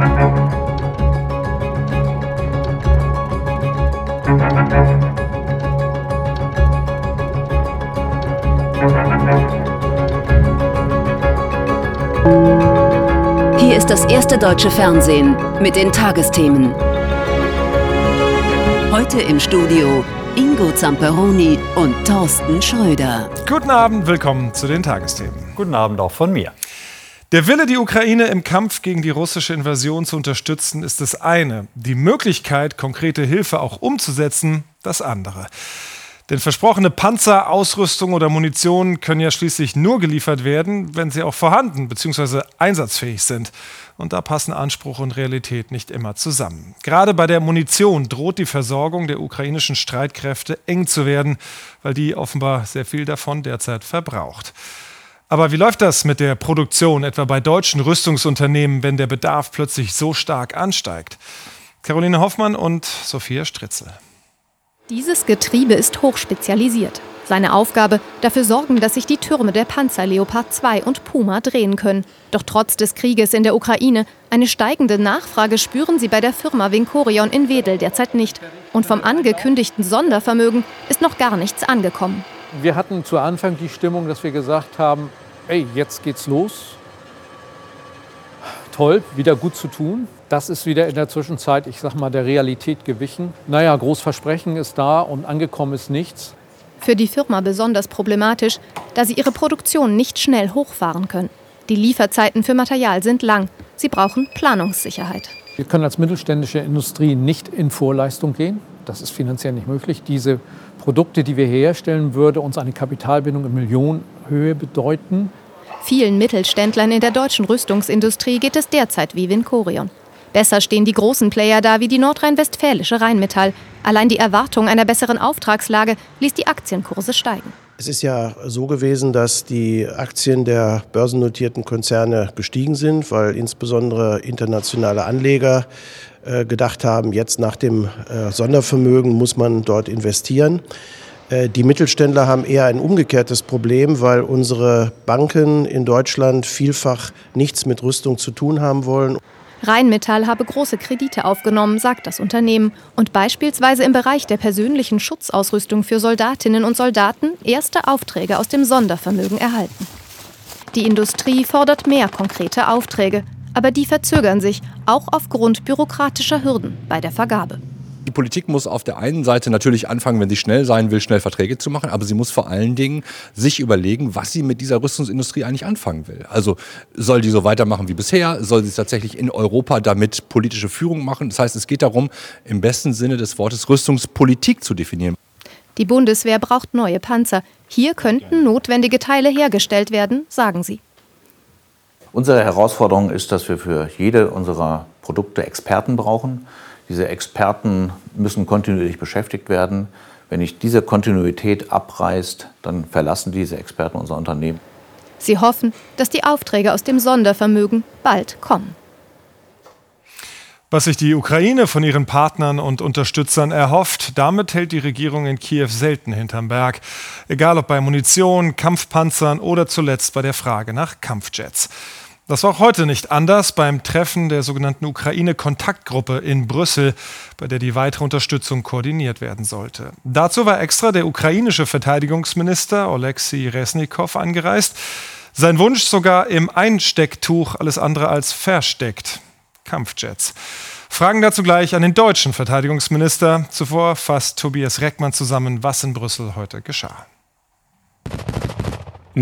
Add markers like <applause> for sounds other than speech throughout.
Hier ist das erste deutsche Fernsehen mit den Tagesthemen. Heute im Studio Ingo Zamperoni und Thorsten Schröder. Guten Abend, willkommen zu den Tagesthemen. Guten Abend auch von mir. Der Wille, die Ukraine im Kampf gegen die russische Invasion zu unterstützen, ist das eine. Die Möglichkeit, konkrete Hilfe auch umzusetzen, das andere. Denn versprochene Panzer, Ausrüstung oder Munition können ja schließlich nur geliefert werden, wenn sie auch vorhanden bzw. einsatzfähig sind. Und da passen Anspruch und Realität nicht immer zusammen. Gerade bei der Munition droht die Versorgung der ukrainischen Streitkräfte eng zu werden, weil die offenbar sehr viel davon derzeit verbraucht. Aber wie läuft das mit der Produktion, etwa bei deutschen Rüstungsunternehmen, wenn der Bedarf plötzlich so stark ansteigt? Caroline Hoffmann und Sophia Stritzel. Dieses Getriebe ist hochspezialisiert. Seine Aufgabe, dafür sorgen, dass sich die Türme der Panzer Leopard 2 und Puma drehen können. Doch trotz des Krieges in der Ukraine, eine steigende Nachfrage spüren sie bei der Firma Vincorion in Wedel derzeit nicht. Und vom angekündigten Sondervermögen ist noch gar nichts angekommen. Wir hatten zu Anfang die Stimmung, dass wir gesagt haben, ey, jetzt geht's los. Toll, wieder gut zu tun. Das ist wieder in der Zwischenzeit, ich sag mal, der Realität gewichen. Naja, Großversprechen ist da und angekommen ist nichts. Für die Firma besonders problematisch, da sie ihre Produktion nicht schnell hochfahren können. Die Lieferzeiten für Material sind lang. Sie brauchen Planungssicherheit. Wir können als mittelständische Industrie nicht in Vorleistung gehen. Das ist finanziell nicht möglich. Diese Produkte, die wir herstellen, würde uns eine Kapitalbindung in Millionenhöhe bedeuten. Vielen Mittelständlern in der deutschen Rüstungsindustrie geht es derzeit wie Vincorion. Besser stehen die großen Player da wie die nordrhein-westfälische Rheinmetall. Allein die Erwartung einer besseren Auftragslage ließ die Aktienkurse steigen. Es ist ja so gewesen, dass die Aktien der börsennotierten Konzerne gestiegen sind, weil insbesondere internationale Anleger äh, gedacht haben, jetzt nach dem äh, Sondervermögen muss man dort investieren. Äh, die Mittelständler haben eher ein umgekehrtes Problem, weil unsere Banken in Deutschland vielfach nichts mit Rüstung zu tun haben wollen. Rheinmetall habe große Kredite aufgenommen, sagt das Unternehmen, und beispielsweise im Bereich der persönlichen Schutzausrüstung für Soldatinnen und Soldaten erste Aufträge aus dem Sondervermögen erhalten. Die Industrie fordert mehr konkrete Aufträge, aber die verzögern sich, auch aufgrund bürokratischer Hürden bei der Vergabe. Die Politik muss auf der einen Seite natürlich anfangen, wenn sie schnell sein will, schnell Verträge zu machen, aber sie muss vor allen Dingen sich überlegen, was sie mit dieser Rüstungsindustrie eigentlich anfangen will. Also soll die so weitermachen wie bisher? Soll sie tatsächlich in Europa damit politische Führung machen? Das heißt, es geht darum, im besten Sinne des Wortes Rüstungspolitik zu definieren. Die Bundeswehr braucht neue Panzer. Hier könnten notwendige Teile hergestellt werden, sagen sie. Unsere Herausforderung ist, dass wir für jede unserer Produkte Experten brauchen. Diese Experten müssen kontinuierlich beschäftigt werden. Wenn nicht diese Kontinuität abreißt, dann verlassen diese Experten unser Unternehmen. Sie hoffen, dass die Aufträge aus dem Sondervermögen bald kommen. Was sich die Ukraine von ihren Partnern und Unterstützern erhofft, damit hält die Regierung in Kiew selten hinterm Berg. Egal ob bei Munition, Kampfpanzern oder zuletzt bei der Frage nach Kampfjets. Das war auch heute nicht anders beim Treffen der sogenannten Ukraine-Kontaktgruppe in Brüssel, bei der die weitere Unterstützung koordiniert werden sollte. Dazu war extra der ukrainische Verteidigungsminister Oleksiy Resnikow angereist. Sein Wunsch sogar im Einstecktuch alles andere als versteckt. Kampfjets. Fragen dazu gleich an den deutschen Verteidigungsminister. Zuvor fasst Tobias Reckmann zusammen, was in Brüssel heute geschah.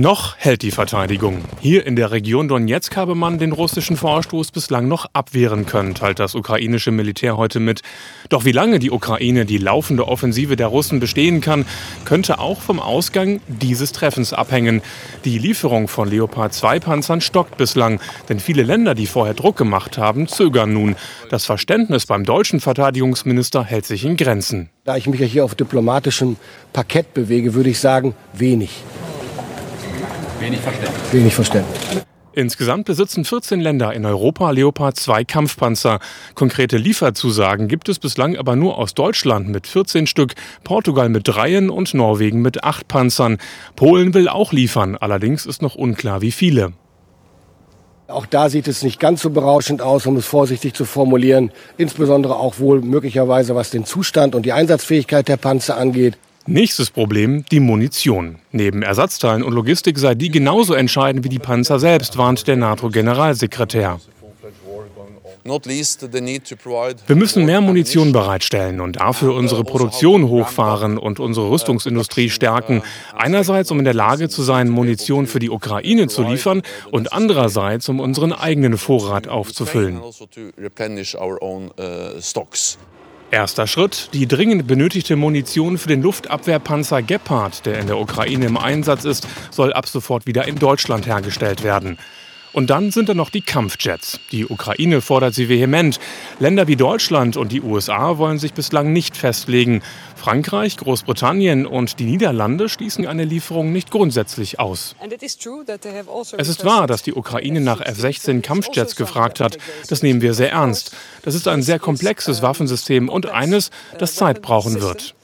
Noch hält die Verteidigung. Hier in der Region Donetsk habe man den russischen Vorstoß bislang noch abwehren können, teilt das ukrainische Militär heute mit. Doch wie lange die Ukraine die laufende Offensive der Russen bestehen kann, könnte auch vom Ausgang dieses Treffens abhängen. Die Lieferung von Leopard 2 Panzern stockt bislang, denn viele Länder, die vorher Druck gemacht haben, zögern nun. Das Verständnis beim deutschen Verteidigungsminister hält sich in Grenzen. Da ich mich ja hier auf diplomatischem Parkett bewege, würde ich sagen, wenig. Wenig Verständnis. Wenig Verständnis. Insgesamt besitzen 14 Länder in Europa Leopard 2 Kampfpanzer. Konkrete Lieferzusagen gibt es bislang aber nur aus Deutschland mit 14 Stück, Portugal mit dreien und Norwegen mit acht Panzern. Polen will auch liefern, allerdings ist noch unklar, wie viele. Auch da sieht es nicht ganz so berauschend aus, um es vorsichtig zu formulieren. Insbesondere auch wohl möglicherweise, was den Zustand und die Einsatzfähigkeit der Panzer angeht. Nächstes Problem, die Munition. Neben Ersatzteilen und Logistik sei die genauso entscheidend wie die Panzer selbst, warnt der NATO-Generalsekretär. Wir müssen mehr Munition bereitstellen und dafür unsere Produktion hochfahren und unsere Rüstungsindustrie stärken. Einerseits, um in der Lage zu sein, Munition für die Ukraine zu liefern und andererseits, um unseren eigenen Vorrat aufzufüllen. Erster Schritt, die dringend benötigte Munition für den Luftabwehrpanzer Gepard, der in der Ukraine im Einsatz ist, soll ab sofort wieder in Deutschland hergestellt werden. Und dann sind da noch die Kampfjets. Die Ukraine fordert sie vehement. Länder wie Deutschland und die USA wollen sich bislang nicht festlegen. Frankreich, Großbritannien und die Niederlande schließen eine Lieferung nicht grundsätzlich aus. Also es ist wahr, dass die Ukraine nach F-16 Kampfjets gefragt hat. Das nehmen wir sehr ernst. Das ist ein sehr komplexes Waffensystem und eines, das Zeit brauchen wird.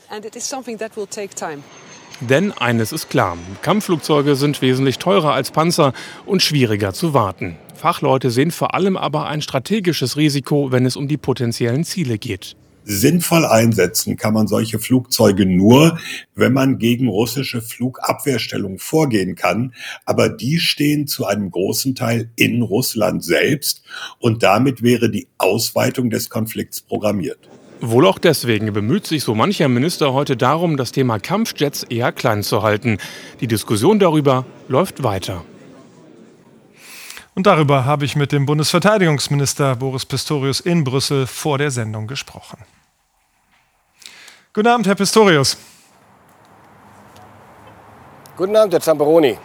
Denn eines ist klar, Kampfflugzeuge sind wesentlich teurer als Panzer und schwieriger zu warten. Fachleute sehen vor allem aber ein strategisches Risiko, wenn es um die potenziellen Ziele geht. Sinnvoll einsetzen kann man solche Flugzeuge nur, wenn man gegen russische Flugabwehrstellungen vorgehen kann. Aber die stehen zu einem großen Teil in Russland selbst und damit wäre die Ausweitung des Konflikts programmiert. Wohl auch deswegen bemüht sich so mancher Minister heute darum, das Thema Kampfjets eher klein zu halten. Die Diskussion darüber läuft weiter. Und darüber habe ich mit dem Bundesverteidigungsminister Boris Pistorius in Brüssel vor der Sendung gesprochen. Guten Abend, Herr Pistorius. Guten Abend, Herr Zamperoni.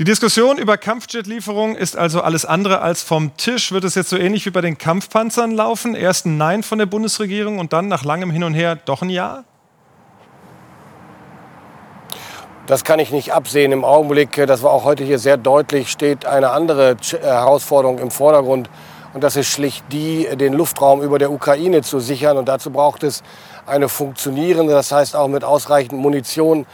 Die Diskussion über Kampfjet-Lieferungen ist also alles andere als vom Tisch. Wird es jetzt so ähnlich wie bei den Kampfpanzern laufen? Erst ein Nein von der Bundesregierung und dann nach langem Hin und Her doch ein Ja? Das kann ich nicht absehen. Im Augenblick, das war auch heute hier sehr deutlich, steht eine andere äh, Herausforderung im Vordergrund. Und das ist schlicht die, den Luftraum über der Ukraine zu sichern. Und dazu braucht es eine funktionierende, das heißt auch mit ausreichend Munition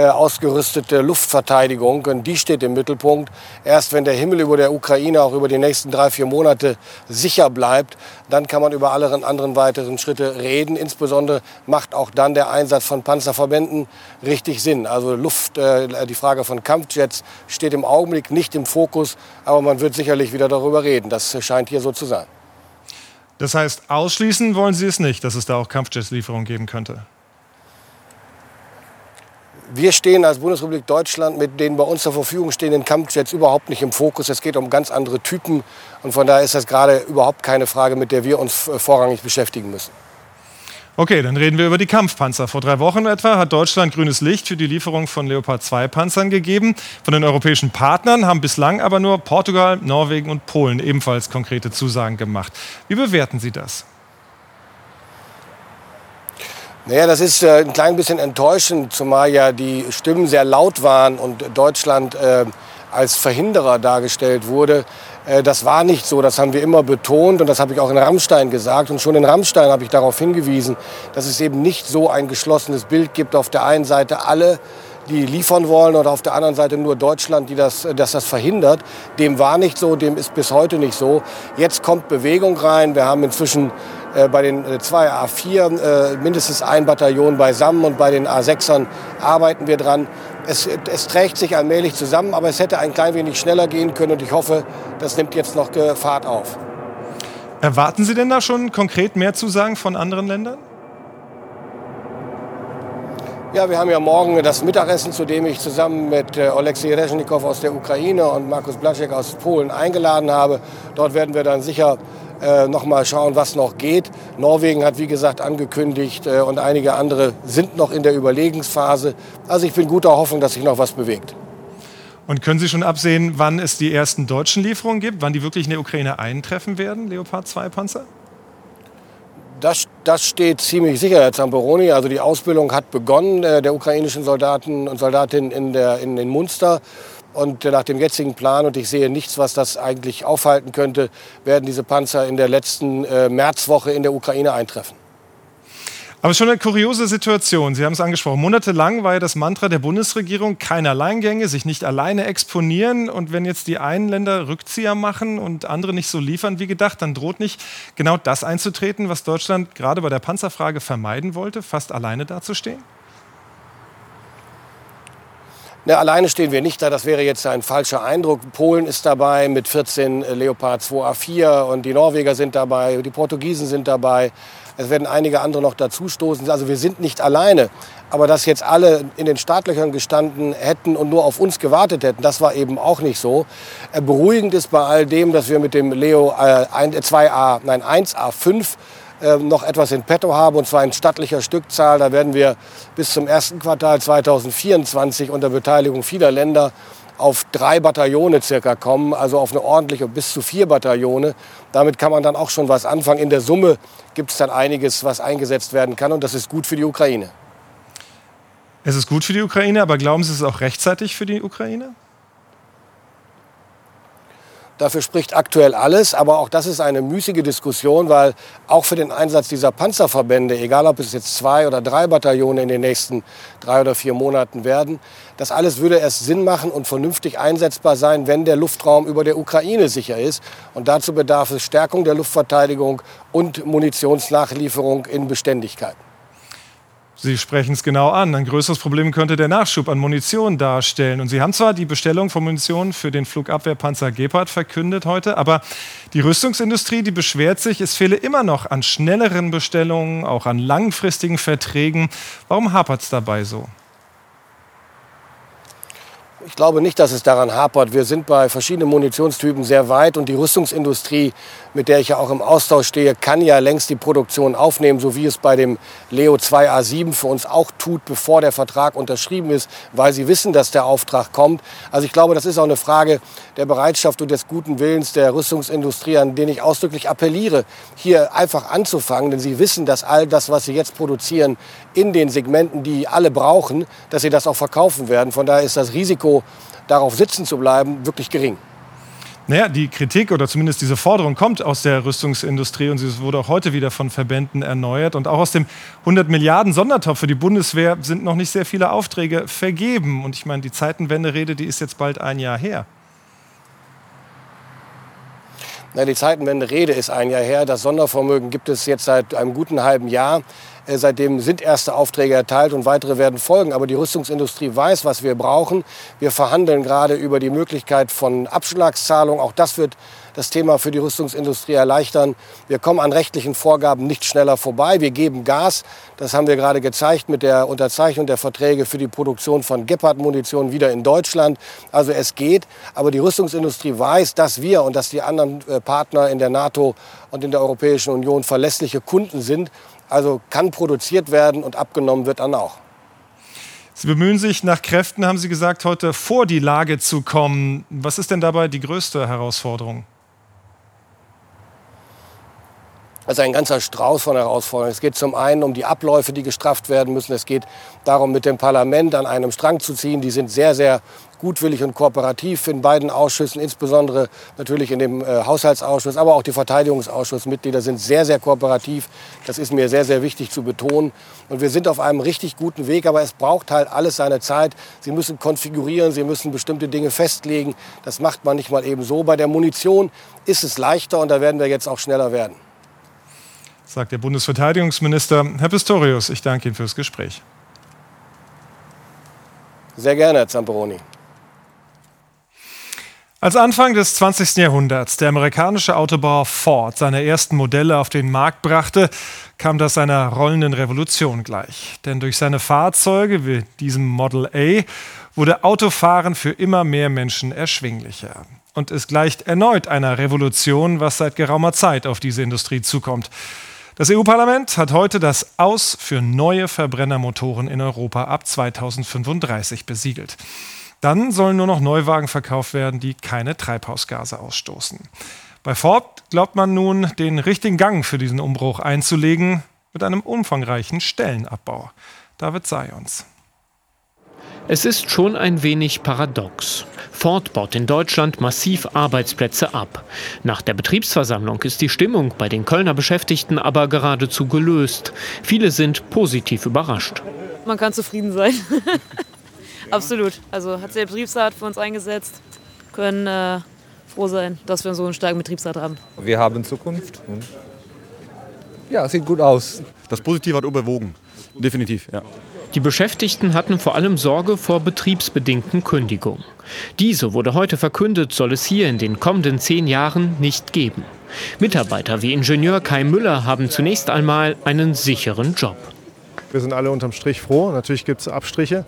ausgerüstete Luftverteidigung. Und die steht im Mittelpunkt. Erst wenn der Himmel über der Ukraine auch über die nächsten drei, vier Monate sicher bleibt, dann kann man über alle anderen weiteren Schritte reden. Insbesondere macht auch dann der Einsatz von Panzerverbänden richtig Sinn. Also Luft, äh, die Frage von Kampfjets steht im Augenblick nicht im Fokus, aber man wird sicherlich wieder darüber reden. Das scheint hier so zu sein. Das heißt, ausschließen wollen Sie es nicht, dass es da auch Kampfjetslieferungen geben könnte? Wir stehen als Bundesrepublik Deutschland mit den bei uns zur Verfügung stehenden Kampfjets überhaupt nicht im Fokus. Es geht um ganz andere Typen. Und von daher ist das gerade überhaupt keine Frage, mit der wir uns äh, vorrangig beschäftigen müssen. Okay, dann reden wir über die Kampfpanzer. Vor drei Wochen etwa hat Deutschland grünes Licht für die Lieferung von Leopard 2 Panzern gegeben. Von den europäischen Partnern haben bislang aber nur Portugal, Norwegen und Polen ebenfalls konkrete Zusagen gemacht. Wie bewerten Sie das? Naja, das ist äh, ein klein bisschen enttäuschend, zumal ja die Stimmen sehr laut waren und Deutschland äh, als Verhinderer dargestellt wurde. Äh, das war nicht so, das haben wir immer betont und das habe ich auch in Rammstein gesagt. Und schon in Rammstein habe ich darauf hingewiesen, dass es eben nicht so ein geschlossenes Bild gibt. Auf der einen Seite alle, die liefern wollen oder auf der anderen Seite nur Deutschland, die das, dass das verhindert. Dem war nicht so, dem ist bis heute nicht so. Jetzt kommt Bewegung rein. Wir haben inzwischen äh, bei den äh, zwei A4 äh, mindestens ein Bataillon beisammen und bei den A6ern arbeiten wir dran. Es, es, trägt sich allmählich zusammen, aber es hätte ein klein wenig schneller gehen können und ich hoffe, das nimmt jetzt noch Fahrt auf. Erwarten Sie denn da schon konkret mehr Zusagen von anderen Ländern? Ja, wir haben ja morgen das Mittagessen, zu dem ich zusammen mit Oleksiy Rezhnikow aus der Ukraine und Markus Blaszek aus Polen eingeladen habe. Dort werden wir dann sicher äh, noch mal schauen, was noch geht. Norwegen hat, wie gesagt, angekündigt äh, und einige andere sind noch in der Überlegensphase. Also ich bin guter Hoffnung, dass sich noch was bewegt. Und können Sie schon absehen, wann es die ersten deutschen Lieferungen gibt, wann die wirklich in der Ukraine eintreffen werden, Leopard 2 Panzer? Das, das, steht ziemlich sicher, Herr Zamperoni. Also die Ausbildung hat begonnen äh, der ukrainischen Soldaten und Soldatinnen in, der, in, in Munster. Und nach dem jetzigen Plan, und ich sehe nichts, was das eigentlich aufhalten könnte, werden diese Panzer in der letzten äh, Märzwoche in der Ukraine eintreffen. Aber schon eine kuriose Situation. Sie haben es angesprochen. Monatelang war ja das Mantra der Bundesregierung, keine Alleingänge, sich nicht alleine exponieren. Und wenn jetzt die einen Länder Rückzieher machen und andere nicht so liefern wie gedacht, dann droht nicht genau das einzutreten, was Deutschland gerade bei der Panzerfrage vermeiden wollte, fast alleine dazustehen? Ne, alleine stehen wir nicht da, das wäre jetzt ein falscher Eindruck. Polen ist dabei mit 14 Leopard 2A4 und die Norweger sind dabei, die Portugiesen sind dabei. Es werden einige andere noch dazustoßen. Also wir sind nicht alleine. Aber dass jetzt alle in den Startlöchern gestanden hätten und nur auf uns gewartet hätten, das war eben auch nicht so. Äh, beruhigend ist bei all dem, dass wir mit dem Leo äh, 2A, nein 1A5 äh, noch etwas in petto haben, und zwar in stattlicher Stückzahl. Da werden wir bis zum ersten Quartal 2024 unter Beteiligung vieler Länder auf drei Bataillone circa kommen, also auf eine ordentliche bis zu vier Bataillone. Damit kann man dann auch schon was anfangen. In der Summe gibt es dann einiges, was eingesetzt werden kann und das ist gut für die Ukraine. Es ist gut für die Ukraine, aber glauben Sie, es ist auch rechtzeitig für die Ukraine? Dafür spricht aktuell alles, aber auch das ist eine müßige Diskussion, weil auch für den Einsatz dieser Panzerverbände, egal ob es jetzt zwei oder drei Bataillone in den nächsten drei oder vier Monaten werden, das alles würde erst Sinn machen und vernünftig einsetzbar sein, wenn der Luftraum über der Ukraine sicher ist. Und dazu bedarf es Stärkung der Luftverteidigung und Munitionsnachlieferung in Beständigkeit. Sie sprechen es genau an. Ein größeres Problem könnte der Nachschub an Munition darstellen. Und Sie haben zwar die Bestellung von Munition für den Flugabwehrpanzer Gepard verkündet heute, aber die Rüstungsindustrie, die beschwert sich, es fehle immer noch an schnelleren Bestellungen, auch an langfristigen Verträgen. Warum hapert es dabei so? Ich glaube nicht, dass es daran hapert. Wir sind bei verschiedenen Munitionstypen sehr weit und die Rüstungsindustrie, mit der ich ja auch im Austausch stehe, kann ja längst die Produktion aufnehmen, so wie es bei dem Leo 2A7 für uns auch tut, bevor der Vertrag unterschrieben ist, weil sie wissen, dass der Auftrag kommt. Also ich glaube, das ist auch eine Frage der Bereitschaft und des guten Willens der Rüstungsindustrie, an den ich ausdrücklich appelliere, hier einfach anzufangen, denn sie wissen, dass all das, was sie jetzt produzieren, in den Segmenten, die alle brauchen, dass sie das auch verkaufen werden. Von daher ist das Risiko, darauf sitzen zu bleiben, wirklich gering. Naja, die Kritik oder zumindest diese Forderung kommt aus der Rüstungsindustrie und sie wurde auch heute wieder von Verbänden erneuert. Und auch aus dem 100 Milliarden Sondertopf für die Bundeswehr sind noch nicht sehr viele Aufträge vergeben. Und ich meine, die Zeitenwende-Rede, die ist jetzt bald ein Jahr her. Na, die Zeitenwende-Rede ist ein Jahr her. Das Sondervermögen gibt es jetzt seit einem guten halben Jahr. Äh, seitdem sind erste Aufträge erteilt und weitere werden folgen. Aber die Rüstungsindustrie weiß, was wir brauchen. Wir verhandeln gerade über die Möglichkeit von Abschlagszahlungen. Auch das wird das Thema für die Rüstungsindustrie erleichtern. Wir kommen an rechtlichen Vorgaben nicht schneller vorbei. Wir geben Gas. Das haben wir gerade gezeigt mit der Unterzeichnung der Verträge für die Produktion von Gepard-Munition wieder in Deutschland. Also es geht. Aber die Rüstungsindustrie weiß, dass wir und dass die anderen äh, Partner in der NATO und in der Europäischen Union verlässliche Kunden sind. Also kann produziert werden und abgenommen wird dann auch. Sie bemühen sich nach Kräften, haben Sie gesagt, heute vor die Lage zu kommen. Was ist denn dabei die größte Herausforderung? Also ein ganzer Strauß von Herausforderungen. Es geht zum einen um die Abläufe, die gestrafft werden müssen. Es geht darum, mit dem Parlament an einem Strang zu ziehen. Die sind sehr, sehr gutwillig und kooperativ in beiden Ausschüssen, insbesondere natürlich in dem äh, Haushaltsausschuss, aber auch die Verteidigungsausschussmitglieder sind sehr, sehr kooperativ. Das ist mir sehr, sehr wichtig zu betonen. Und wir sind auf einem richtig guten Weg, aber es braucht halt alles seine Zeit. Sie müssen konfigurieren, Sie müssen bestimmte Dinge festlegen. Das macht man nicht mal eben so. Bei der Munition ist es leichter und da werden wir jetzt auch schneller werden sagt der Bundesverteidigungsminister. Herr Pistorius, ich danke Ihnen fürs Gespräch. Sehr gerne, Herr Zamperoni. Als Anfang des 20. Jahrhunderts der amerikanische Autobauer Ford seine ersten Modelle auf den Markt brachte, kam das einer rollenden Revolution gleich. Denn durch seine Fahrzeuge wie diesem Model A wurde Autofahren für immer mehr Menschen erschwinglicher. Und es gleicht erneut einer Revolution, was seit geraumer Zeit auf diese Industrie zukommt. Das EU-Parlament hat heute das Aus für neue Verbrennermotoren in Europa ab 2035 besiegelt. Dann sollen nur noch Neuwagen verkauft werden, die keine Treibhausgase ausstoßen. Bei Ford glaubt man nun, den richtigen Gang für diesen Umbruch einzulegen mit einem umfangreichen Stellenabbau. David sei uns. Es ist schon ein wenig paradox. Ford baut in Deutschland massiv Arbeitsplätze ab. Nach der Betriebsversammlung ist die Stimmung bei den Kölner Beschäftigten aber geradezu gelöst. Viele sind positiv überrascht. Man kann zufrieden sein. <laughs> Absolut. Also hat sich der Betriebsrat für uns eingesetzt. Können äh, froh sein, dass wir so einen starken Betriebsrat haben. Wir haben Zukunft. Ja, sieht gut aus. Das Positive hat überwogen. Definitiv, ja. Die Beschäftigten hatten vor allem Sorge vor betriebsbedingten Kündigungen. Diese wurde heute verkündet, soll es hier in den kommenden zehn Jahren nicht geben. Mitarbeiter wie Ingenieur Kai Müller haben zunächst einmal einen sicheren Job. Wir sind alle unterm Strich froh. Natürlich gibt es Abstriche.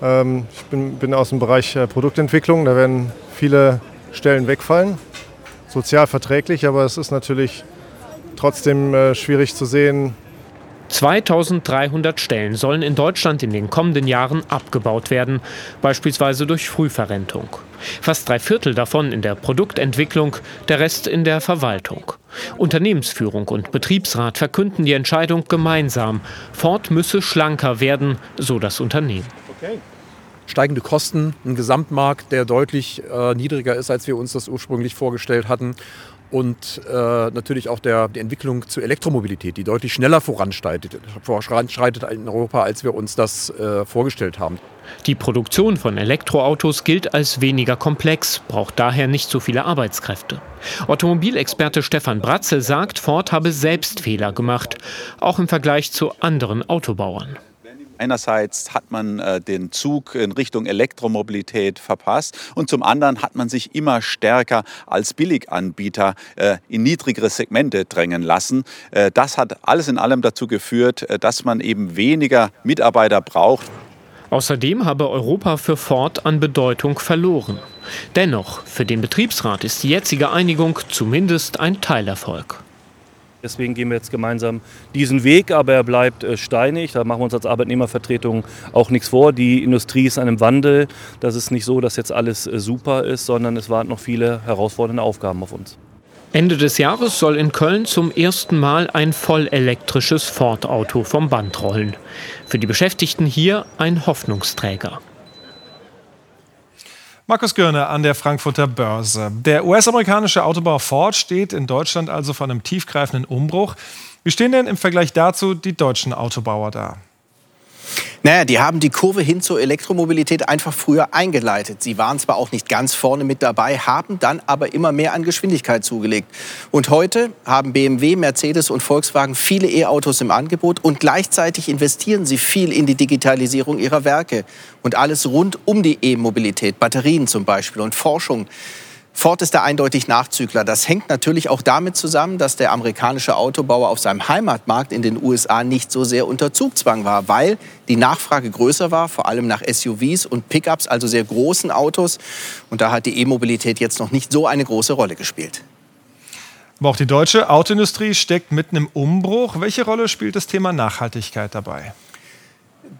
Ähm, ich bin, bin, aus dem Bereich äh, Produktentwicklung. Da werden viele Stellen wegfallen. Sozial verträglich, aber es ist natürlich trotzdem äh, schwierig zu sehen, 2300 Stellen sollen in Deutschland in den kommenden Jahren abgebaut werden, beispielsweise durch Frühverrentung. Fast drei Viertel davon in der Produktentwicklung, der Rest in der Verwaltung. Unternehmensführung und Betriebsrat verkünden die Entscheidung gemeinsam. Ford müsse schlanker werden, so das Unternehmen. Okay. Steigende Kosten, ein Gesamtmarkt, der deutlich äh, niedriger ist, als wir uns das ursprünglich vorgestellt hatten und äh, natürlich auch der, die Entwicklung zur Elektromobilität, die deutlich schneller voranschreitet, voranschreitet in Europa, als wir uns das äh, vorgestellt haben. Die Produktion von Elektroautos gilt als weniger komplex, braucht daher nicht so viele Arbeitskräfte. Automobilexperte Stefan Bratze sagt, Ford habe selbst Fehler gemacht, auch im Vergleich zu anderen Autobauern. Einerseits hat man äh, den Zug in Richtung Elektromobilität verpasst und zum anderen hat man sich immer stärker als Billiganbieter äh, in niedrigere Segmente drängen lassen. Äh, das hat alles in allem dazu geführt, dass man eben weniger Mitarbeiter braucht. Außerdem habe Europa für Ford an Bedeutung verloren. Dennoch, für den Betriebsrat ist die jetzige Einigung zumindest ein Teilerfolg. Deswegen gehen wir jetzt gemeinsam diesen Weg, aber er bleibt äh, steinig. Da machen wir uns als Arbeitnehmervertretung auch nichts vor. Die Industrie ist in einem Wandel. Das ist nicht so, dass jetzt alles äh, super ist, sondern es warten noch viele herausfordernde Aufgaben auf uns. Ende des Jahres soll in Köln zum ersten Mal ein vollelektrisches Ford-Auto vom Band rollen. Für die Beschäftigten hier ein Hoffnungsträger. Markus Görner an der Frankfurter Börse. Der US-amerikanische Autobauer Ford steht in Deutschland also vor einem tiefgreifenden Umbruch. Wie stehen denn im Vergleich dazu die deutschen Autobauer da? Naja, die haben die Kurve hin zur Elektromobilität einfach früher eingeleitet. Sie waren zwar auch nicht ganz vorne mit dabei, haben dann aber immer mehr an Geschwindigkeit zugelegt. Und heute haben BMW, Mercedes und Volkswagen viele E-Autos im Angebot und gleichzeitig investieren sie viel in die Digitalisierung ihrer Werke und alles rund um die E-Mobilität, Batterien zum Beispiel und Forschung. Ford ist da eindeutig Nachzügler. Das hängt natürlich auch damit zusammen, dass der amerikanische Autobauer auf seinem Heimatmarkt in den USA nicht so sehr unter Zugzwang war, weil die Nachfrage größer war, vor allem nach SUVs und Pickups, also sehr großen Autos. Und da hat die E-Mobilität jetzt noch nicht so eine große Rolle gespielt. Aber auch die deutsche Autoindustrie steckt mitten im Umbruch. Welche Rolle spielt das Thema Nachhaltigkeit dabei?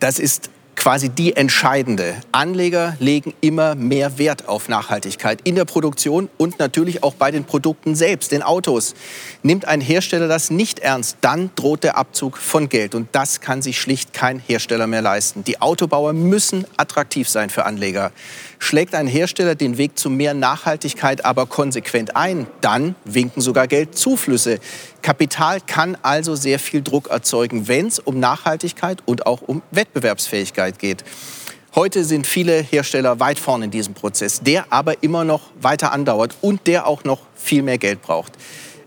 Das ist quasi die entscheidende. Anleger legen immer mehr Wert auf Nachhaltigkeit in der Produktion und natürlich auch bei den Produkten selbst, den Autos. Nimmt ein Hersteller das nicht ernst, dann droht der Abzug von Geld. Und das kann sich schlicht kein Hersteller mehr leisten. Die Autobauer müssen attraktiv sein für Anleger. Schlägt ein Hersteller den Weg zu mehr Nachhaltigkeit aber konsequent ein, dann winken sogar Geldzuflüsse. Kapital kann also sehr viel Druck erzeugen, wenn es um Nachhaltigkeit und auch um Wettbewerbsfähigkeit geht. Heute sind viele Hersteller weit vorne in diesem Prozess, der aber immer noch weiter andauert und der auch noch viel mehr Geld braucht.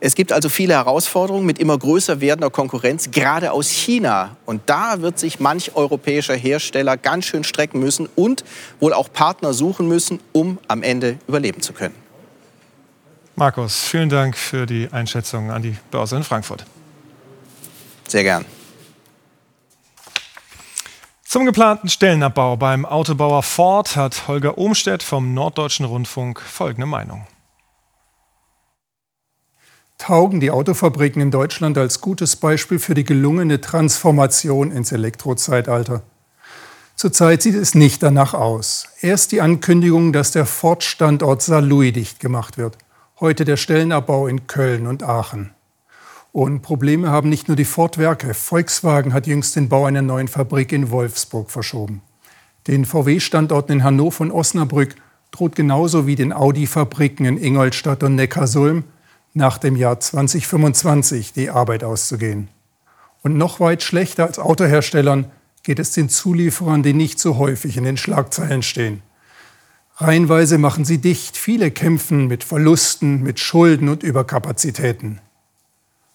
Es gibt also viele Herausforderungen mit immer größer werdender Konkurrenz, gerade aus China. Und da wird sich manch europäischer Hersteller ganz schön strecken müssen und wohl auch Partner suchen müssen, um am Ende überleben zu können. Markus, vielen Dank für die Einschätzung an die Börse in Frankfurt. Sehr gern. Zum geplanten Stellenabbau beim Autobauer Ford hat Holger Ohmstedt vom Norddeutschen Rundfunk folgende Meinung taugen die Autofabriken in Deutschland als gutes Beispiel für die gelungene Transformation ins Elektrozeitalter. Zurzeit sieht es nicht danach aus. Erst die Ankündigung, dass der Ford-Standort Saarlouis dicht gemacht wird. Heute der Stellenabbau in Köln und Aachen. Und Probleme haben nicht nur die Ford-Werke. Volkswagen hat jüngst den Bau einer neuen Fabrik in Wolfsburg verschoben. Den VW-Standorten in Hannover und Osnabrück droht genauso wie den Audi-Fabriken in Ingolstadt und Neckarsulm nach dem Jahr 2025 die Arbeit auszugehen. Und noch weit schlechter als Autoherstellern geht es den Zulieferern, die nicht so häufig in den Schlagzeilen stehen. Reihenweise machen sie dicht, viele kämpfen mit Verlusten, mit Schulden und Überkapazitäten.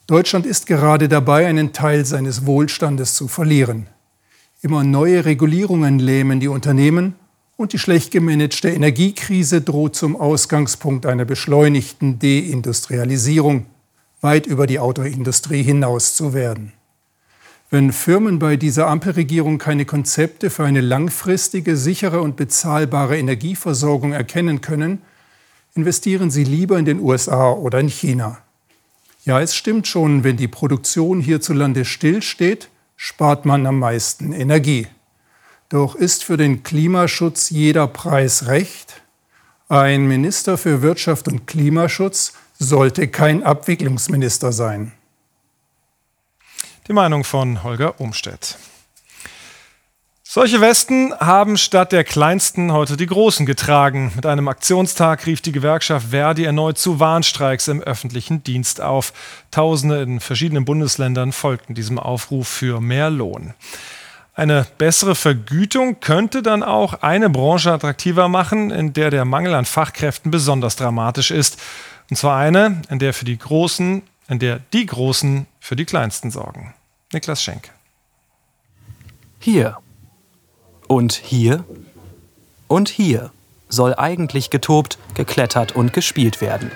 Deutschland ist gerade dabei, einen Teil seines Wohlstandes zu verlieren. Immer neue Regulierungen lähmen die Unternehmen und die schlecht gemanagte Energiekrise droht zum Ausgangspunkt einer beschleunigten Deindustrialisierung weit über die Autoindustrie hinaus zu werden. Wenn Firmen bei dieser Ampelregierung keine Konzepte für eine langfristige, sichere und bezahlbare Energieversorgung erkennen können, investieren sie lieber in den USA oder in China. Ja, es stimmt schon, wenn die Produktion hierzulande stillsteht, spart man am meisten Energie. Doch ist für den Klimaschutz jeder Preis recht? Ein Minister für Wirtschaft und Klimaschutz sollte kein Abwicklungsminister sein. Die Meinung von Holger Umstedt. Solche Westen haben statt der kleinsten heute die großen getragen. Mit einem Aktionstag rief die Gewerkschaft Verdi erneut zu Warnstreiks im öffentlichen Dienst auf. Tausende in verschiedenen Bundesländern folgten diesem Aufruf für mehr Lohn. Eine bessere Vergütung könnte dann auch eine Branche attraktiver machen, in der der Mangel an Fachkräften besonders dramatisch ist. Und zwar eine, in der für die Großen in der die Großen für die Kleinsten sorgen. Niklas Schenk. Hier und hier und hier soll eigentlich getobt, geklettert und gespielt werden.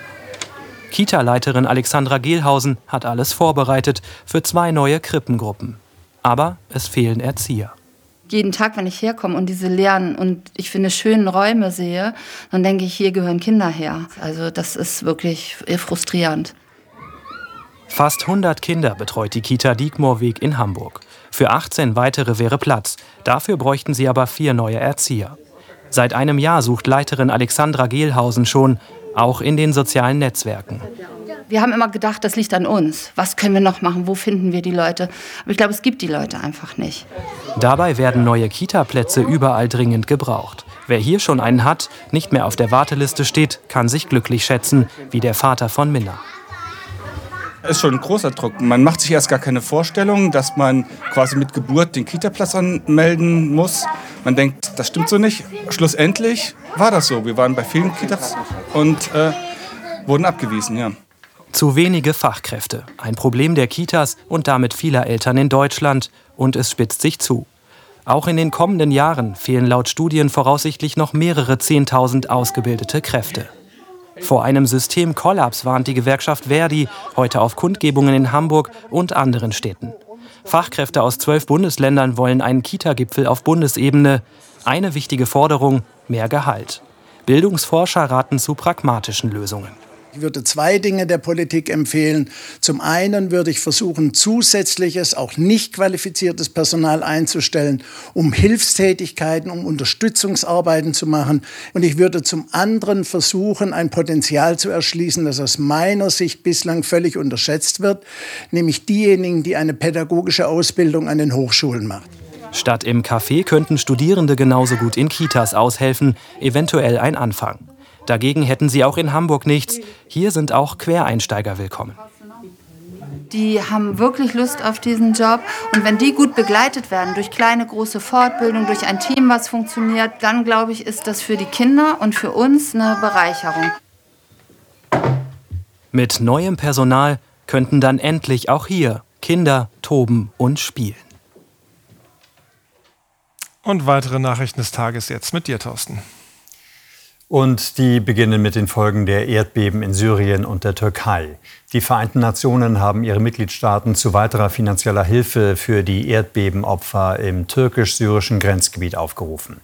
Kita-Leiterin Alexandra Gehlhausen hat alles vorbereitet für zwei neue Krippengruppen. Aber es fehlen Erzieher jeden Tag, wenn ich herkomme und diese leeren und ich finde schönen Räume sehe, dann denke ich, hier gehören Kinder her. Also das ist wirklich frustrierend. Fast 100 Kinder betreut die Kita Diekmoorweg in Hamburg. Für 18 weitere wäre Platz. Dafür bräuchten sie aber vier neue Erzieher. Seit einem Jahr sucht Leiterin Alexandra Gehlhausen schon, auch in den sozialen Netzwerken. Wir haben immer gedacht, das liegt an uns. Was können wir noch machen? Wo finden wir die Leute? Aber ich glaube, es gibt die Leute einfach nicht. Dabei werden neue Kita-Plätze überall dringend gebraucht. Wer hier schon einen hat, nicht mehr auf der Warteliste steht, kann sich glücklich schätzen, wie der Vater von Minna ist schon ein großer Druck. Man macht sich erst gar keine Vorstellung, dass man quasi mit Geburt den Kita-Platz anmelden muss. Man denkt, das stimmt so nicht. Schlussendlich war das so. Wir waren bei vielen Kitas und äh, wurden abgewiesen, ja. Zu wenige Fachkräfte. Ein Problem der Kitas und damit vieler Eltern in Deutschland. Und es spitzt sich zu. Auch in den kommenden Jahren fehlen laut Studien voraussichtlich noch mehrere Zehntausend ausgebildete Kräfte. Vor einem Systemkollaps warnt die Gewerkschaft Verdi heute auf Kundgebungen in Hamburg und anderen Städten. Fachkräfte aus zwölf Bundesländern wollen einen Kita-Gipfel auf Bundesebene. Eine wichtige Forderung, mehr Gehalt. Bildungsforscher raten zu pragmatischen Lösungen. Ich würde zwei Dinge der Politik empfehlen. Zum einen würde ich versuchen, zusätzliches, auch nicht qualifiziertes Personal einzustellen, um Hilfstätigkeiten, um Unterstützungsarbeiten zu machen. Und ich würde zum anderen versuchen, ein Potenzial zu erschließen, das aus meiner Sicht bislang völlig unterschätzt wird, nämlich diejenigen, die eine pädagogische Ausbildung an den Hochschulen machen. Statt im Café könnten Studierende genauso gut in Kitas aushelfen, eventuell ein Anfang. Dagegen hätten sie auch in Hamburg nichts. Hier sind auch Quereinsteiger willkommen. Die haben wirklich Lust auf diesen Job. Und wenn die gut begleitet werden durch kleine, große Fortbildung, durch ein Team, was funktioniert, dann glaube ich, ist das für die Kinder und für uns eine Bereicherung. Mit neuem Personal könnten dann endlich auch hier Kinder toben und spielen. Und weitere Nachrichten des Tages jetzt mit dir, Thorsten. Und die beginnen mit den Folgen der Erdbeben in Syrien und der Türkei. Die Vereinten Nationen haben ihre Mitgliedstaaten zu weiterer finanzieller Hilfe für die Erdbebenopfer im türkisch-syrischen Grenzgebiet aufgerufen.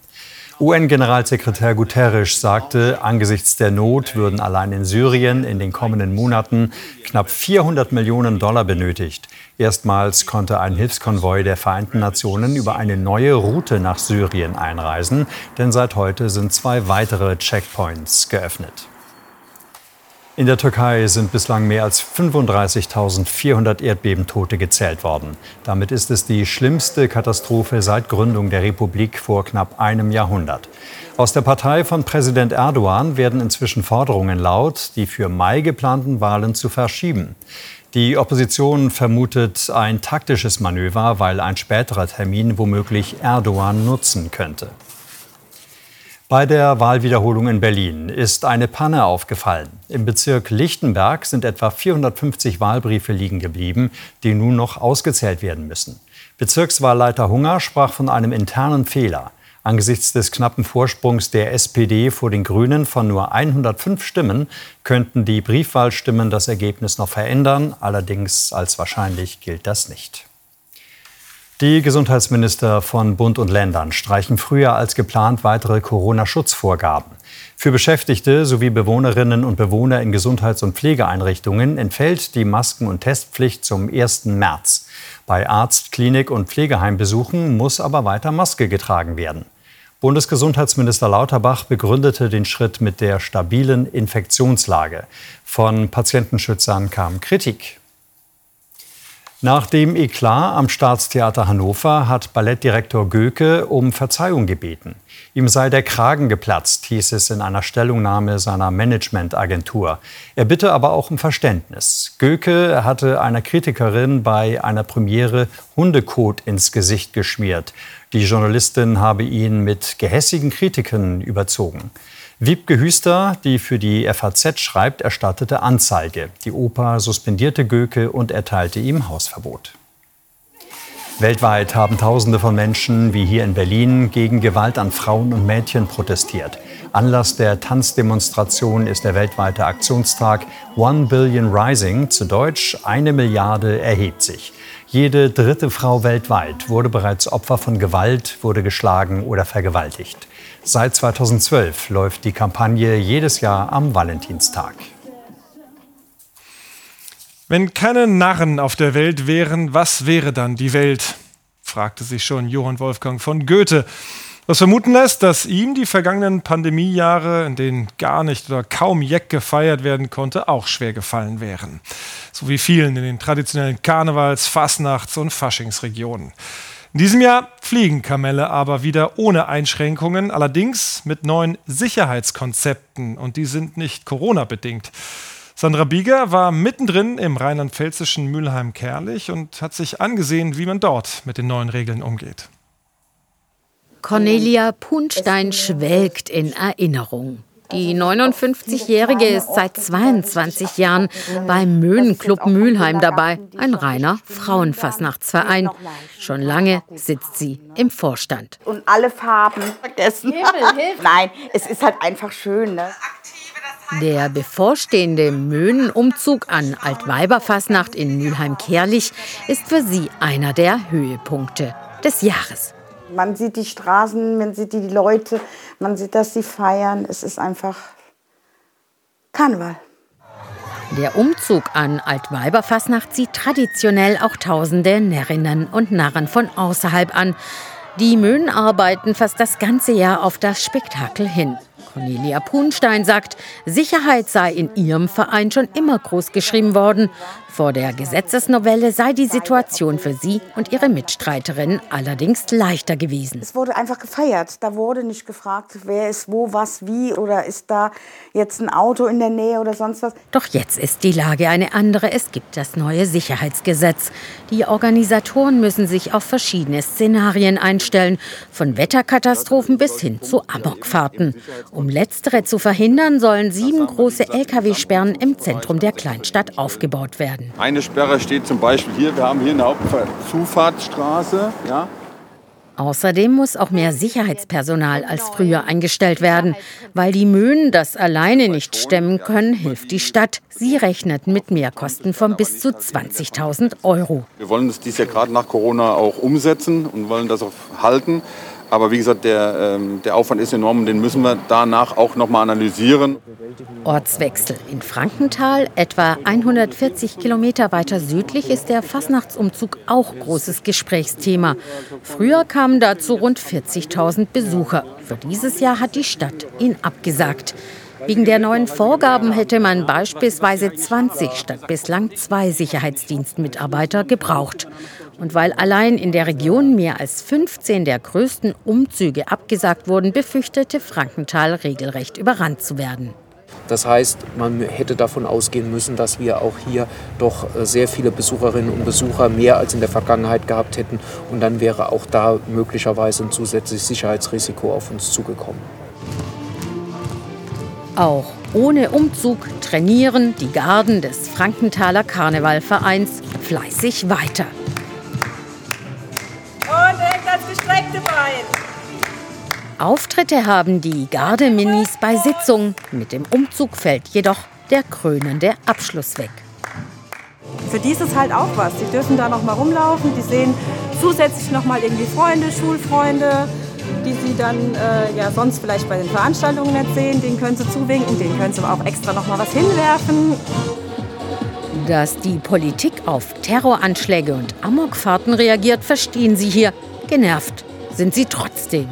UN-Generalsekretär Guterres sagte, angesichts der Not würden allein in Syrien in den kommenden Monaten knapp 400 Millionen Dollar benötigt. Erstmals konnte ein Hilfskonvoi der Vereinten Nationen über eine neue Route nach Syrien einreisen, denn seit heute sind zwei weitere Checkpoints geöffnet. In der Türkei sind bislang mehr als 35.400 Erdbebentote gezählt worden. Damit ist es die schlimmste Katastrophe seit Gründung der Republik vor knapp einem Jahrhundert. Aus der Partei von Präsident Erdogan werden inzwischen Forderungen laut, die für Mai geplanten Wahlen zu verschieben. Die Opposition vermutet ein taktisches Manöver, weil ein späterer Termin womöglich Erdogan nutzen könnte. Bei der Wahlwiederholung in Berlin ist eine Panne aufgefallen. Im Bezirk Lichtenberg sind etwa 450 Wahlbriefe liegen geblieben, die nun noch ausgezählt werden müssen. Bezirkswahlleiter Hunger sprach von einem internen Fehler. Angesichts des knappen Vorsprungs der SPD vor den Grünen von nur 105 Stimmen könnten die Briefwahlstimmen das Ergebnis noch verändern. Allerdings als wahrscheinlich gilt das nicht. Die Gesundheitsminister von Bund und Ländern streichen früher als geplant weitere Corona-Schutzvorgaben. Für Beschäftigte sowie Bewohnerinnen und Bewohner in Gesundheits- und Pflegeeinrichtungen entfällt die Masken- und Testpflicht zum 1. März. Bei Arzt-, Klinik- und Pflegeheimbesuchen muss aber weiter Maske getragen werden. Bundesgesundheitsminister Lauterbach begründete den Schritt mit der stabilen Infektionslage. Von Patientenschützern kam Kritik. Nach dem Eklat am Staatstheater Hannover hat Ballettdirektor Göke um Verzeihung gebeten. Ihm sei der Kragen geplatzt, hieß es in einer Stellungnahme seiner Managementagentur. Er bitte aber auch um Verständnis. Göke hatte einer Kritikerin bei einer Premiere Hundekot ins Gesicht geschmiert. Die Journalistin habe ihn mit gehässigen Kritiken überzogen. Wiebke Hüster, die für die FAZ schreibt, erstattete Anzeige. Die Oper suspendierte Göke und erteilte ihm Hausverbot. Weltweit haben Tausende von Menschen, wie hier in Berlin, gegen Gewalt an Frauen und Mädchen protestiert. Anlass der Tanzdemonstration ist der weltweite Aktionstag One Billion Rising, zu Deutsch eine Milliarde erhebt sich. Jede dritte Frau weltweit wurde bereits Opfer von Gewalt, wurde geschlagen oder vergewaltigt. Seit 2012 läuft die Kampagne jedes Jahr am Valentinstag. Wenn keine Narren auf der Welt wären, was wäre dann die Welt? fragte sich schon Johann Wolfgang von Goethe. Was vermuten lässt, dass ihm die vergangenen Pandemiejahre, in denen gar nicht oder kaum Jeck gefeiert werden konnte, auch schwer gefallen wären. So wie vielen in den traditionellen Karnevals-, Fastnachts- und Faschingsregionen. In diesem Jahr fliegen Kamelle aber wieder ohne Einschränkungen, allerdings mit neuen Sicherheitskonzepten und die sind nicht Corona-bedingt. Sandra Bieger war mittendrin im rheinland-pfälzischen Mülheim-Kerlich und hat sich angesehen, wie man dort mit den neuen Regeln umgeht. Cornelia Punstein schwelgt in Erinnerung. Die 59-Jährige ist seit 22 Jahren beim Möhnenclub Mülheim dabei, ein reiner Frauenfastnachtsverein. Schon lange sitzt sie im Vorstand. Und alle Farben vergessen. Nein, es ist halt einfach schön. Ne? Der bevorstehende Möhnenumzug an Altweiberfastnacht in Mülheim-Kerlich ist für sie einer der Höhepunkte des Jahres. Man sieht die Straßen, man sieht die Leute, man sieht, dass sie feiern. Es ist einfach Karneval. Der Umzug an Altweiberfastnacht zieht traditionell auch tausende Närrinnen und Narren von außerhalb an. Die Möhnen arbeiten fast das ganze Jahr auf das Spektakel hin. Cornelia Punstein sagt, Sicherheit sei in ihrem Verein schon immer groß geschrieben worden. Vor der Gesetzesnovelle sei die Situation für sie und ihre Mitstreiterinnen allerdings leichter gewesen. Es wurde einfach gefeiert. Da wurde nicht gefragt, wer ist wo, was, wie oder ist da jetzt ein Auto in der Nähe oder sonst was. Doch jetzt ist die Lage eine andere. Es gibt das neue Sicherheitsgesetz. Die Organisatoren müssen sich auf verschiedene Szenarien einstellen, von Wetterkatastrophen bis hin zu Amokfahrten. Um letztere zu verhindern, sollen sieben große Lkw-Sperren im Zentrum der Kleinstadt aufgebaut werden. Eine Sperre steht zum Beispiel hier, wir haben hier eine Hauptzufahrtsstraße. Ja. Außerdem muss auch mehr Sicherheitspersonal als früher eingestellt werden. Weil die Möhnen das alleine nicht stemmen können, hilft die Stadt. Sie rechnet mit Mehrkosten von bis zu 20.000 Euro. Wir wollen das dies Jahr gerade nach Corona auch umsetzen und wollen das auch halten. Aber wie gesagt, der, ähm, der Aufwand ist enorm und den müssen wir danach auch noch mal analysieren. Ortswechsel. In Frankenthal, etwa 140 Kilometer weiter südlich, ist der Fasnachtsumzug auch großes Gesprächsthema. Früher kamen dazu rund 40.000 Besucher. Für dieses Jahr hat die Stadt ihn abgesagt. Wegen der neuen Vorgaben hätte man beispielsweise 20 statt bislang zwei Sicherheitsdienstmitarbeiter gebraucht. Und weil allein in der Region mehr als 15 der größten Umzüge abgesagt wurden, befürchtete Frankenthal regelrecht überrannt zu werden. Das heißt, man hätte davon ausgehen müssen, dass wir auch hier doch äh, sehr viele Besucherinnen und Besucher mehr als in der Vergangenheit gehabt hätten. Und dann wäre auch da möglicherweise ein zusätzliches Sicherheitsrisiko auf uns zugekommen. Auch ohne Umzug trainieren die Garden des Frankenthaler Karnevalvereins fleißig weiter. Das gestreckte Bein. Auftritte haben die Gardeminis bei Sitzungen. Mit dem Umzug fällt jedoch der krönende Abschluss weg. Für die ist es halt auch was. Die dürfen da noch mal rumlaufen. Die sehen zusätzlich noch mal irgendwie Freunde, Schulfreunde, die sie dann äh, ja sonst vielleicht bei den Veranstaltungen nicht sehen. Den können sie zuwinken, denen können sie auch extra noch mal was hinwerfen. Dass die Politik auf Terroranschläge und Amokfahrten reagiert, verstehen sie hier. Genervt sind sie trotzdem.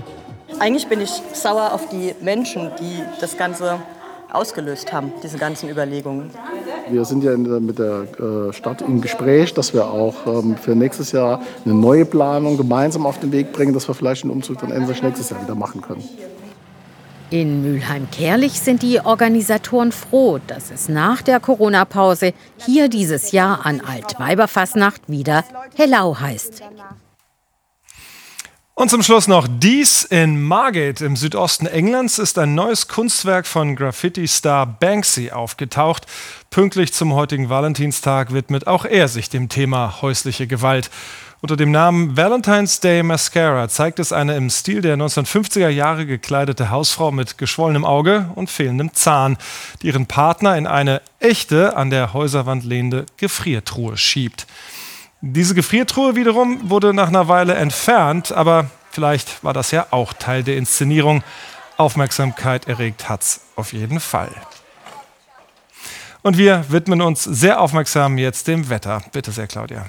Eigentlich bin ich sauer auf die Menschen, die das Ganze ausgelöst haben, diese ganzen Überlegungen. Wir sind ja mit der äh, Stadt im Gespräch, dass wir auch ähm, für nächstes Jahr eine neue Planung gemeinsam auf den Weg bringen, dass wir vielleicht den Umzug dann endlich nächstes Jahr wieder machen können. In Mülheim-Kerlich sind die Organisatoren froh, dass es nach der Corona-Pause hier dieses Jahr an Altweiberfastnacht wieder Hellau heißt. Und zum Schluss noch dies. In Margate im Südosten Englands ist ein neues Kunstwerk von Graffiti-Star Banksy aufgetaucht. Pünktlich zum heutigen Valentinstag widmet auch er sich dem Thema häusliche Gewalt. Unter dem Namen Valentine's Day Mascara zeigt es eine im Stil der 1950er Jahre gekleidete Hausfrau mit geschwollenem Auge und fehlendem Zahn, die ihren Partner in eine echte, an der Häuserwand lehnende Gefriertruhe schiebt. Diese Gefriertruhe wiederum wurde nach einer Weile entfernt, aber vielleicht war das ja auch Teil der Inszenierung. Aufmerksamkeit erregt hat's auf jeden Fall. Und wir widmen uns sehr aufmerksam jetzt dem Wetter. Bitte sehr, Claudia.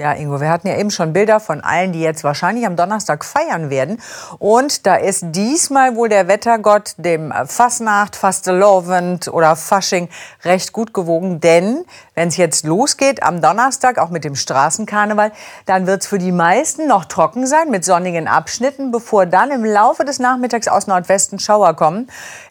Ja, Ingo, wir hatten ja eben schon Bilder von allen, die jetzt wahrscheinlich am Donnerstag feiern werden. Und da ist diesmal wohl der Wettergott dem Fasnacht, Fastelovend oder Fasching recht gut gewogen. Denn wenn es jetzt losgeht am Donnerstag, auch mit dem Straßenkarneval, dann wird es für die meisten noch trocken sein mit sonnigen Abschnitten, bevor dann im Laufe des Nachmittags aus Nordwesten Schauer kommen.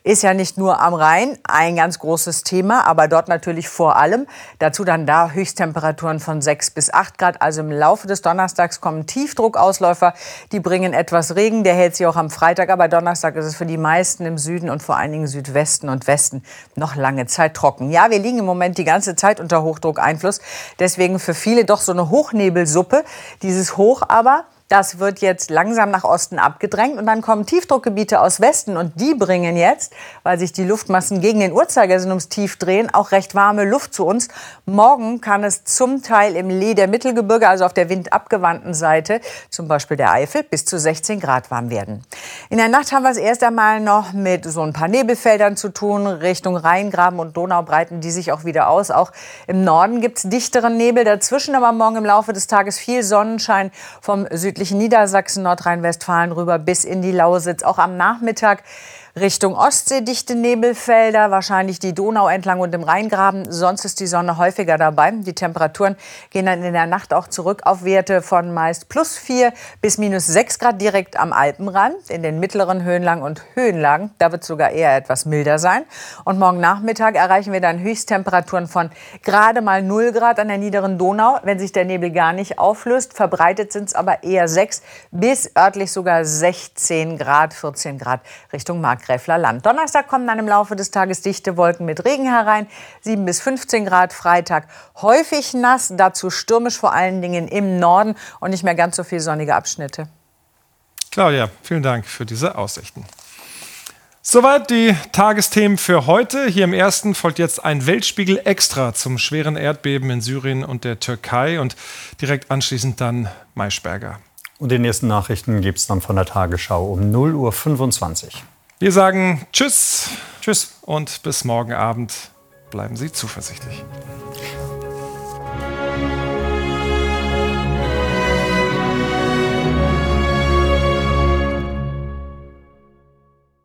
Ist ja nicht nur am Rhein ein ganz großes Thema, aber dort natürlich vor allem. Dazu dann da Höchsttemperaturen von 6 bis 8 Grad also im Laufe des Donnerstags kommen Tiefdruckausläufer, die bringen etwas Regen. Der hält sich auch am Freitag, aber Donnerstag ist es für die meisten im Süden und vor allen Dingen Südwesten und Westen noch lange Zeit trocken. Ja, wir liegen im Moment die ganze Zeit unter Hochdruckeinfluss. Deswegen für viele doch so eine Hochnebelsuppe. Dieses Hoch aber das wird jetzt langsam nach Osten abgedrängt und dann kommen Tiefdruckgebiete aus Westen und die bringen jetzt, weil sich die Luftmassen gegen den Uhrzeigersinn ums Tief drehen, auch recht warme Luft zu uns. Morgen kann es zum Teil im Lee der Mittelgebirge, also auf der windabgewandten Seite, zum Beispiel der Eifel, bis zu 16 Grad warm werden. In der Nacht haben wir es erst einmal noch mit so ein paar Nebelfeldern zu tun, Richtung Rheingraben und Donau breiten die sich auch wieder aus. Auch im Norden gibt es dichteren Nebel, dazwischen aber morgen im Laufe des Tages viel Sonnenschein vom südlichen südlichen Niedersachsen, Nordrhein-Westfalen rüber bis in die Lausitz. Auch am Nachmittag Richtung Ostsee dichte Nebelfelder, wahrscheinlich die Donau entlang und im Rheingraben. Sonst ist die Sonne häufiger dabei. Die Temperaturen gehen dann in der Nacht auch zurück auf Werte von meist plus 4 bis minus 6 Grad direkt am Alpenrand. In den mittleren Höhenlagen und Höhenlagen, da wird es sogar eher etwas milder sein. Und morgen Nachmittag erreichen wir dann Höchsttemperaturen von gerade mal 0 Grad an der niederen Donau. Wenn sich der Nebel gar nicht auflöst, verbreitet sind es aber eher 6 bis örtlich sogar 16 Grad, 14 Grad Richtung Mark. Markgräfler Land. Donnerstag kommen dann im Laufe des Tages dichte Wolken mit Regen herein. 7 bis 15 Grad. Freitag häufig nass, dazu stürmisch vor allen Dingen im Norden und nicht mehr ganz so viel sonnige Abschnitte. Claudia, vielen Dank für diese Aussichten. Soweit die Tagesthemen für heute. Hier im ersten folgt jetzt ein Weltspiegel extra zum schweren Erdbeben in Syrien und der Türkei und direkt anschließend dann Maischberger. Und die nächsten Nachrichten gibt es dann von der Tagesschau um 0.25 Uhr. Wir sagen Tschüss, Tschüss und bis morgen Abend. Bleiben Sie zuversichtlich.